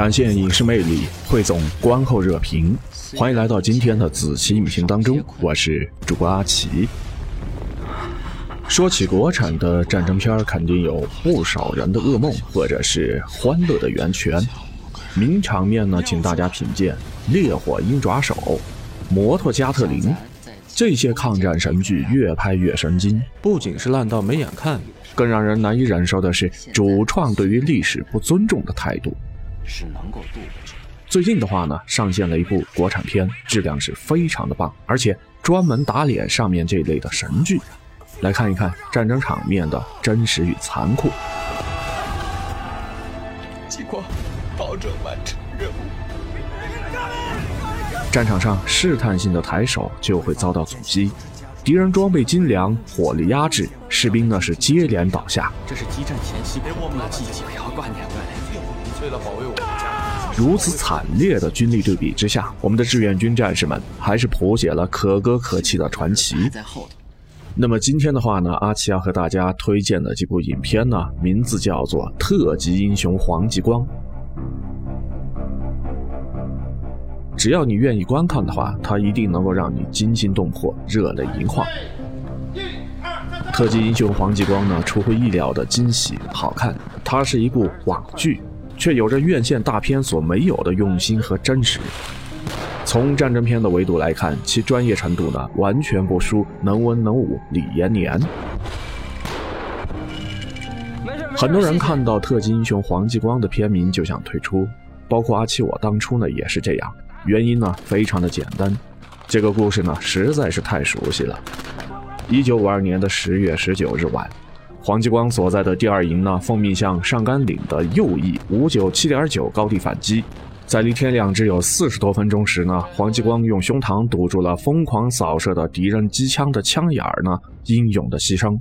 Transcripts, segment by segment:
展现影视魅力，汇总观后热评。欢迎来到今天的子期影评当中，我是主播阿奇。说起国产的战争片，肯定有不少人的噩梦，或者是欢乐的源泉。名场面呢，请大家品鉴《烈火鹰爪手》《摩托加特林》这些抗战神剧，越拍越神经。不仅是烂到没眼看，更让人难以忍受的是主创对于历史不尊重的态度。是能够渡过去。最近的话呢，上线了一部国产片，质量是非常的棒，而且专门打脸上面这类的神剧。来看一看战争场面的真实与残酷。激光，保证完成任务。战场上试探性的抬手就会遭到阻击，敌人装备精良，火力压制，士兵呢是接连倒下。这是激战前夕给我们的季节，不要挂念。为了保卫我们家，如此惨烈的军力对比之下，我们的志愿军战士们还是谱写了可歌可泣的传奇。那么今天的话呢，阿奇要和大家推荐的这部影片呢，名字叫做《特级英雄黄继光》。只要你愿意观看的话，它一定能够让你惊心动魄、热泪盈眶。特级英雄黄继光呢，出乎意料的惊喜、好看。它是一部网剧，却有着院线大片所没有的用心和真实。从战争片的维度来看，其专业程度呢，完全不输能文能武李延年。很多人看到特级英雄黄继光的片名就想退出，包括阿七我当初呢也是这样。原因呢非常的简单，这个故事呢实在是太熟悉了。一九五二年的十月十九日晚，黄继光所在的第二营呢奉命向上甘岭的右翼五九七点九高地反击。在离天亮只有四十多分钟时呢，黄继光用胸膛堵住了疯狂扫射的敌人机枪的枪眼儿呢，英勇的牺牲。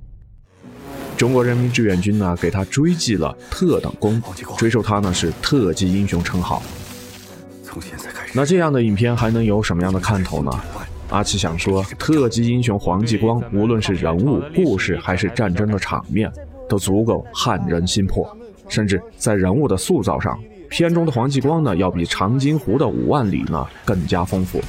中国人民志愿军呢给他追记了特等功，追授他呢是特级英雄称号。从现在开始，那这样的影片还能有什么样的看头呢？阿奇想说，特级英雄黄继光，无论是人物、故事还是战争的场面，都足够撼人心魄。甚至在人物的塑造上，片中的黄继光呢，要比长津湖的五万里呢更加丰富。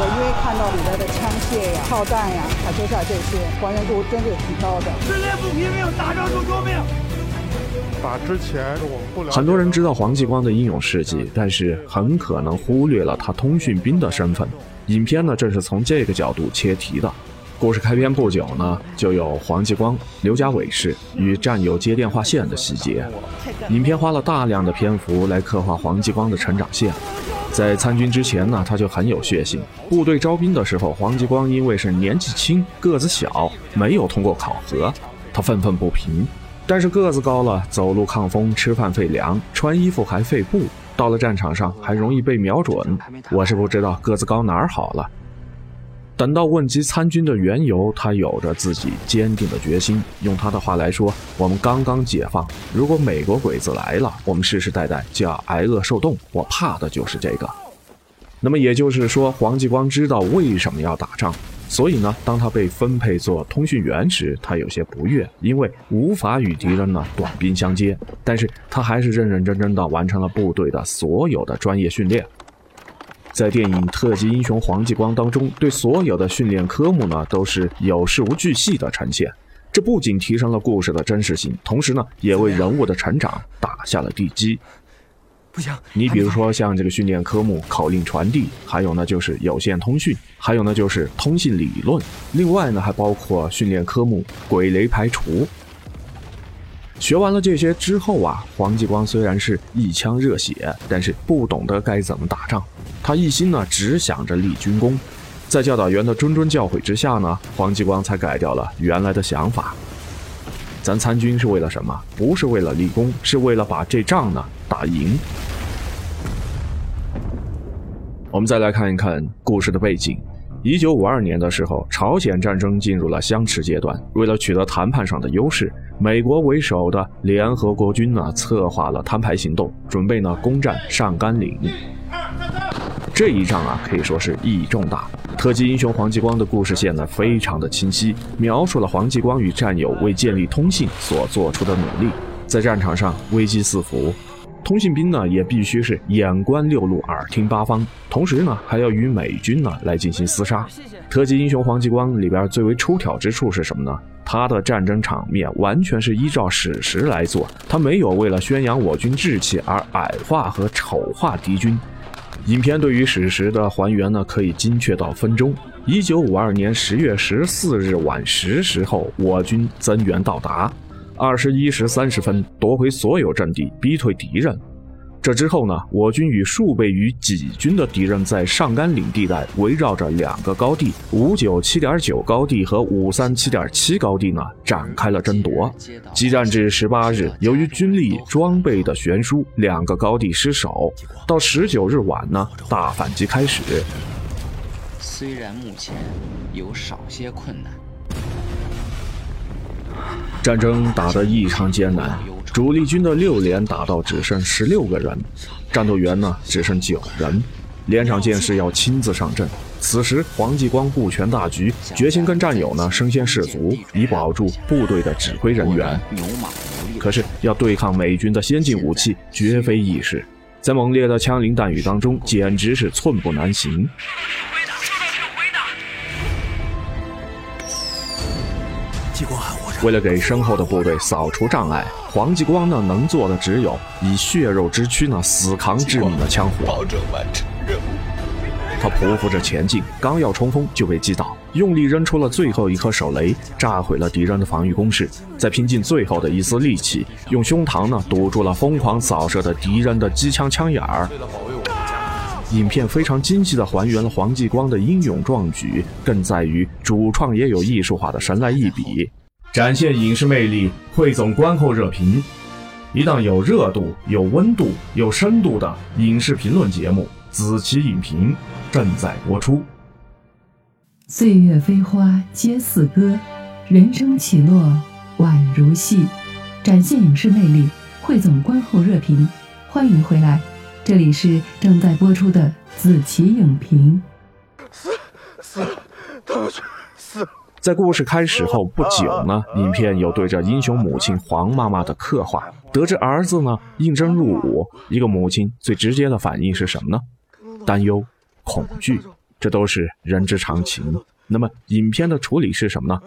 我因为看到里边的枪械呀、炮弹呀、卡秋莎这些还原度真是挺高的。撕裂不拼命，打仗就救命。把之前我们不了解很多人知道黄继光的英勇事迹，但是很可能忽略了他通讯兵的身份。影片呢，正是从这个角度切题的。故事开篇不久呢，就有黄继光、刘家伟士与战友接电话线的细节。影片花了大量的篇幅来刻画黄继光的成长线。在参军之前呢，他就很有血性。部队招兵的时候，黄继光因为是年纪轻、个子小，没有通过考核，他愤愤不平。但是个子高了，走路抗风，吃饭费粮，穿衣服还费布，到了战场上还容易被瞄准。我是不知道个子高哪儿好了。等到问及参军的缘由，他有着自己坚定的决心。用他的话来说，我们刚刚解放，如果美国鬼子来了，我们世世代代就要挨饿受冻。我怕的就是这个。那么也就是说，黄继光知道为什么要打仗，所以呢，当他被分配做通讯员时，他有些不悦，因为无法与敌人呢短兵相接。但是他还是认认真真的完成了部队的所有的专业训练。在电影《特级英雄黄继光》当中，对所有的训练科目呢都是有事无巨细的呈现。这不仅提升了故事的真实性，同时呢，也为人物的成长打下了地基。不行，你比如说像这个训练科目口令传递，还有呢就是有线通讯，还有呢就是通信理论，另外呢还包括训练科目鬼雷排除。学完了这些之后啊，黄继光虽然是一腔热血，但是不懂得该怎么打仗。他一心呢只想着立军功。在教导员的谆谆教诲之下呢，黄继光才改掉了原来的想法。咱参军是为了什么？不是为了立功，是为了把这仗呢打赢。我们再来看一看故事的背景。一九五二年的时候，朝鲜战争进入了相持阶段。为了取得谈判上的优势，美国为首的联合国军呢策划了摊牌行动，准备呢攻占上甘岭。这一仗啊，可以说是意义重大。特级英雄黄继光的故事线呢，非常的清晰，描述了黄继光与战友为建立通信所做出的努力。在战场上，危机四伏。通信兵呢，也必须是眼观六路，耳听八方，同时呢，还要与美军呢来进行厮杀。特级英雄黄继光里边最为出挑之处是什么呢？他的战争场面完全是依照史实来做，他没有为了宣扬我军志气而矮化和丑化敌军。影片对于史实的还原呢，可以精确到分钟。一九五二年十月十四日晚十时后，我军增援到达。二十一时三十分，夺回所有阵地，逼退敌人。这之后呢，我军与数倍于己军的敌人在上甘岭地带围绕着两个高地五九七点九高地和五三七点七高地呢，展开了争夺。激战至十八日，由于军力装备的悬殊，两个高地失守。到十九日晚呢，大反击开始。虽然目前有少些困难。战争打得异常艰难，主力军的六连打到只剩十六个人，战斗员呢只剩九人，连长见势要亲自上阵。此时黄继光顾全大局，决心跟战友呢身先士卒，以保住部队的指挥人员。可是要对抗美军的先进武器，绝非易事，在猛烈的枪林弹雨当中，简直是寸步难行。为了给身后的部队扫除障碍，黄继光呢能做的只有以血肉之躯呢死扛致命的枪火，保证完成任务。他匍匐着前进，刚要冲锋就被击倒，用力扔出了最后一颗手雷，炸毁了敌人的防御工事，再拼尽最后的一丝力气，用胸膛呢堵住了疯狂扫射的敌人的机枪枪眼儿。影片非常精细地还原了黄继光的英勇壮举，更在于主创也有艺术化的神来一笔。展现影视魅力，汇总观后热评。一档有热度、有温度、有深度的影视评论节目《子期影评》正在播出。岁月飞花皆似歌，人生起落宛如戏。展现影视魅力，汇总观后热评。欢迎回来，这里是正在播出的《子期影评》。死死，都去死！在故事开始后不久呢，影片有对着英雄母亲黄妈妈的刻画。得知儿子呢应征入伍，一个母亲最直接的反应是什么呢？担忧、恐惧，这都是人之常情。那么影片的处理是什么呢？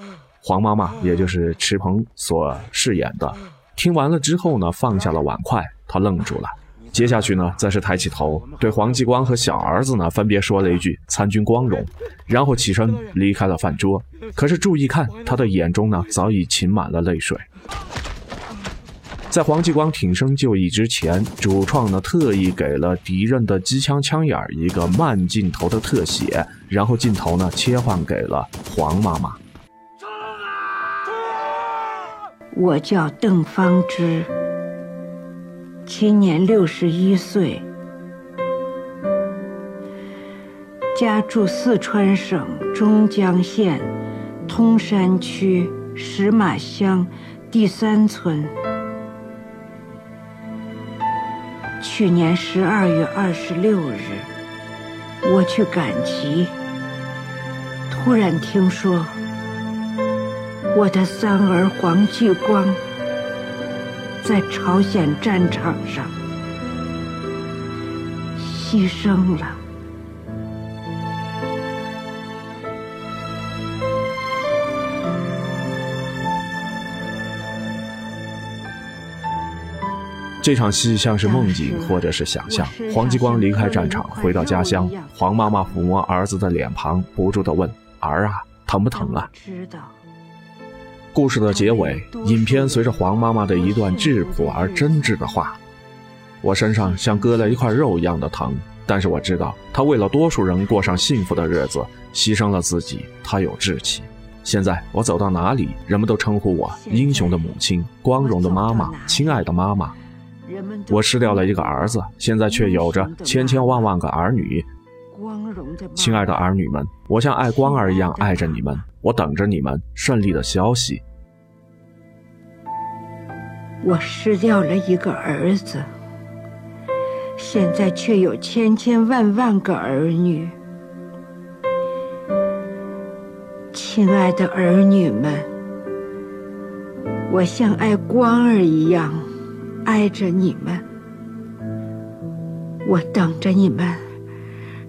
黄妈妈，也就是池鹏所饰演的，听完了之后呢，放下了碗筷，她愣住了。接下去呢，则是抬起头，对黄继光和小儿子呢，分别说了一句“参军光荣”，然后起身离开了饭桌。可是注意看，他的眼中呢，早已噙满了泪水。在黄继光挺身就义之前，主创呢特意给了敌人的机枪枪眼一个慢镜头的特写，然后镜头呢切换给了黄妈妈。我叫邓芳芝。今年六十一岁，家住四川省中江县通山区石马乡第三村。去年十二月二十六日，我去赶集，突然听说我的三儿黄继光。在朝鲜战场上牺牲了。这场戏像是梦境，或者是想象。黄继光离开战场，回到家乡，黄妈妈抚摸儿子的脸庞，不住地问：“儿啊，疼不疼啊？”知道。故事的结尾，影片随着黄妈妈的一段质朴而真挚的话：“我身上像割了一块肉一样的疼，但是我知道她为了多数人过上幸福的日子，牺牲了自己。她有志气。现在我走到哪里，人们都称呼我英雄的母亲、光荣的妈妈、亲爱的妈妈。我失掉了一个儿子，现在却有着千千万万个儿女。亲爱的儿女们，我像爱光儿一样爱着你们，我等着你们胜利的消息。我失掉了一个儿子，现在却有千千万万个儿女。亲爱的儿女们，我像爱光儿一样爱着你们，我等着你们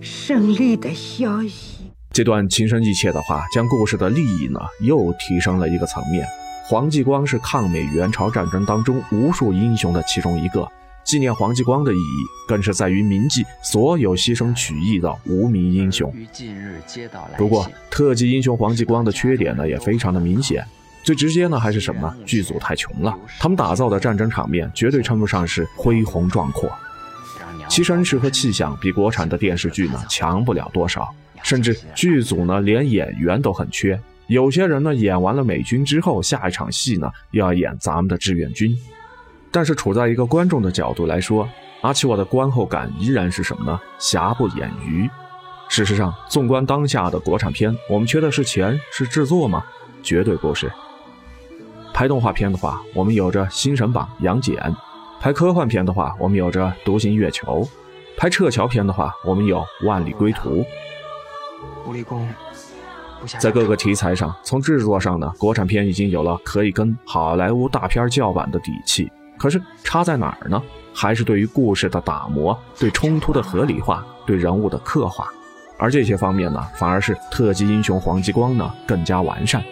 胜利的消息。这段情深意切的话，将故事的利益呢又提升了一个层面。黄继光是抗美援朝战争当中无数英雄的其中一个，纪念黄继光的意义，更是在于铭记所有牺牲取义的无名英雄。不过，特级英雄黄继光的缺点呢，也非常的明显。最直接呢，还是什么呢？剧组太穷了，他们打造的战争场面绝对称不上是恢宏壮阔，其声势和气象比国产的电视剧呢强不了多少，甚至剧组呢连演员都很缺。有些人呢，演完了美军之后，下一场戏呢又要演咱们的志愿军。但是处在一个观众的角度来说，阿奇我的观后感依然是什么呢？瑕不掩瑜。事实上，纵观当下的国产片，我们缺的是钱，是制作吗？绝对不是。拍动画片的话，我们有着《新神榜》杨戬；拍科幻片的话，我们有着《独行月球》；拍撤侨片的话，我们有《万里归途》。无力公。在各个题材上，从制作上呢，国产片已经有了可以跟好莱坞大片叫板的底气。可是差在哪儿呢？还是对于故事的打磨、对冲突的合理化、对人物的刻画。而这些方面呢，反而是特级英雄黄继光呢更加完善。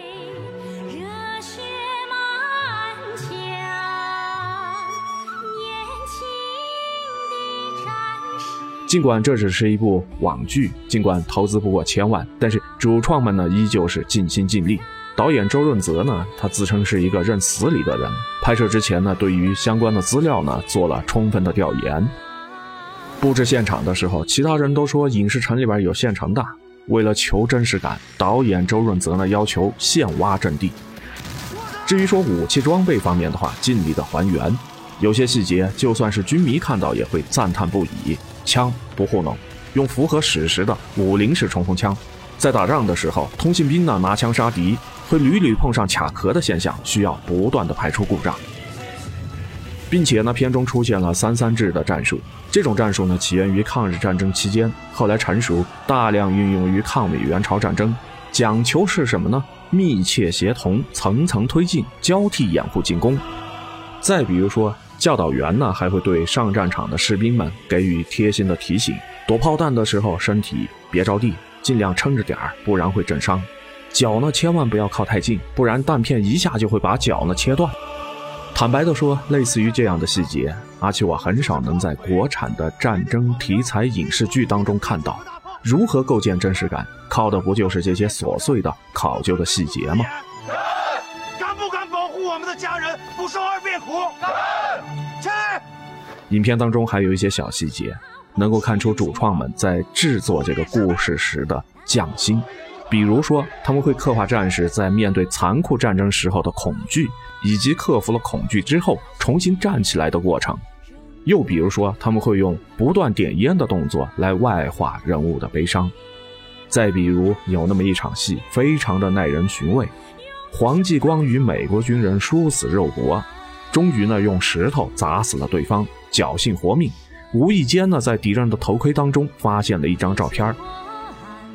尽管这只是一部网剧，尽管投资不过千万，但是主创们呢依旧是尽心尽力。导演周润泽呢，他自称是一个认死理的人。拍摄之前呢，对于相关的资料呢做了充分的调研。布置现场的时候，其他人都说影视城里边有现成的。为了求真实感，导演周润泽呢要求现挖阵地。至于说武器装备方面的话，尽力的还原。有些细节，就算是军迷看到也会赞叹不已。枪不糊弄，用符合史实的五零式冲锋枪。在打仗的时候，通信兵呢拿枪杀敌，会屡屡碰上卡壳的现象，需要不断的排除故障。并且呢，片中出现了三三制的战术，这种战术呢起源于抗日战争期间，后来成熟，大量运用于抗美援朝战争。讲求是什么呢？密切协同，层层推进，交替掩护进攻。再比如说。教导员呢，还会对上战场的士兵们给予贴心的提醒：躲炮弹的时候，身体别着地，尽量撑着点儿，不然会震伤；脚呢，千万不要靠太近，不然弹片一下就会把脚呢切断。坦白的说，类似于这样的细节，阿奇我很少能在国产的战争题材影视剧当中看到。如何构建真实感？靠的不就是这些琐碎的考究的细节吗？的家人不受二遍苦？影片当中还有一些小细节，能够看出主创们在制作这个故事时的匠心。比如说，他们会刻画战士在面对残酷战争时候的恐惧，以及克服了恐惧之后重新站起来的过程。又比如说，他们会用不断点烟的动作来外化人物的悲伤。再比如，有那么一场戏，非常的耐人寻味：黄继光与美国军人殊死肉搏。终于呢，用石头砸死了对方，侥幸活命。无意间呢，在敌人的头盔当中发现了一张照片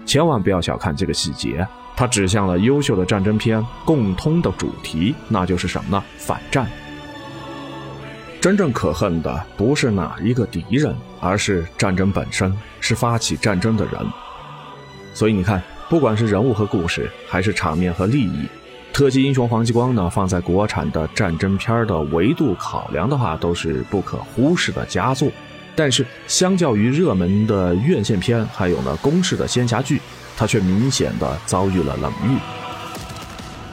千万不要小看这个细节，它指向了优秀的战争片共通的主题，那就是什么呢？反战。真正可恨的不是哪一个敌人，而是战争本身，是发起战争的人。所以你看，不管是人物和故事，还是场面和利益。特级英雄黄继光呢，放在国产的战争片的维度考量的话，都是不可忽视的佳作。但是，相较于热门的院线片，还有呢公式的仙侠剧，它却明显的遭遇了冷遇。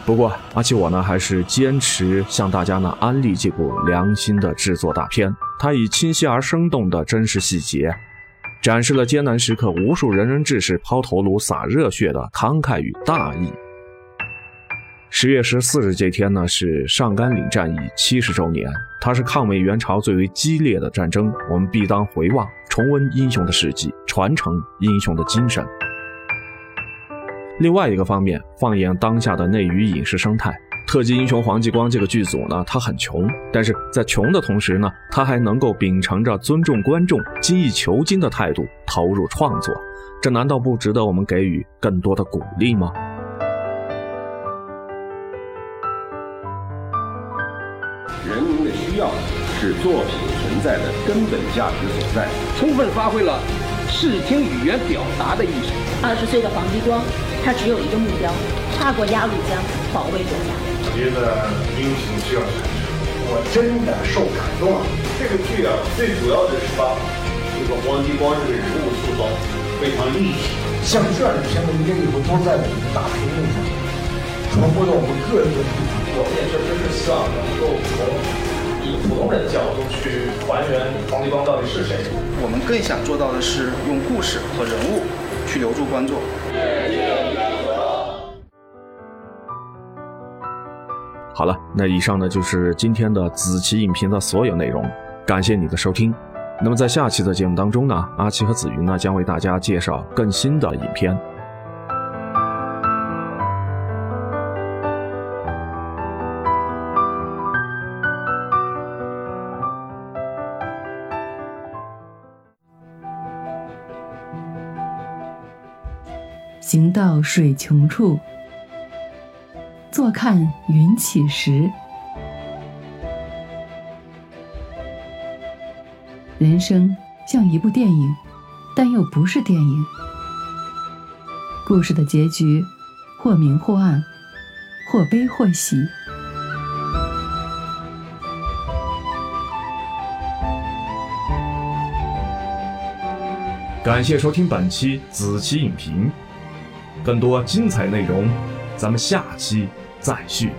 不过，阿奇我呢，还是坚持向大家呢安利这部良心的制作大片。它以清晰而生动的真实细节，展示了艰难时刻无数仁人志士抛头颅洒热血的慷慨与大义。十月十四日这天呢，是上甘岭战役七十周年，它是抗美援朝最为激烈的战争，我们必当回望，重温英雄的事迹，传承英雄的精神。另外一个方面，放眼当下的内娱影视生态，特级英雄黄继光这个剧组呢，他很穷，但是在穷的同时呢，他还能够秉承着尊重观众、精益求精的态度投入创作，这难道不值得我们给予更多的鼓励吗？是作品存在的根本价值所在，充分发挥了视听语言表达的艺术。二十岁的黄继光，他只有一个目标：跨过鸭绿江，保卫国家。我觉得英雄需要产生，我真的受感动了。这个剧啊，最主要的是把这个黄继光这个人物塑造非常立体。像这样的片子，应该以后都在我们大屏幕上传播到我们各个地方。我们也确实是希望能够从以普通人的角度去还原黄继光到底是谁。我们更想做到的是用故事和人物去留住观众。好了，那以上呢就是今天的子期影评的所有内容，感谢你的收听。那么在下期的节目当中呢，阿奇和紫云呢将为大家介绍更新的影片。行到水穷处，坐看云起时。人生像一部电影，但又不是电影。故事的结局，或明或暗，或悲或喜。感谢收听本期子期影评，更多精彩内容，咱们下期再续。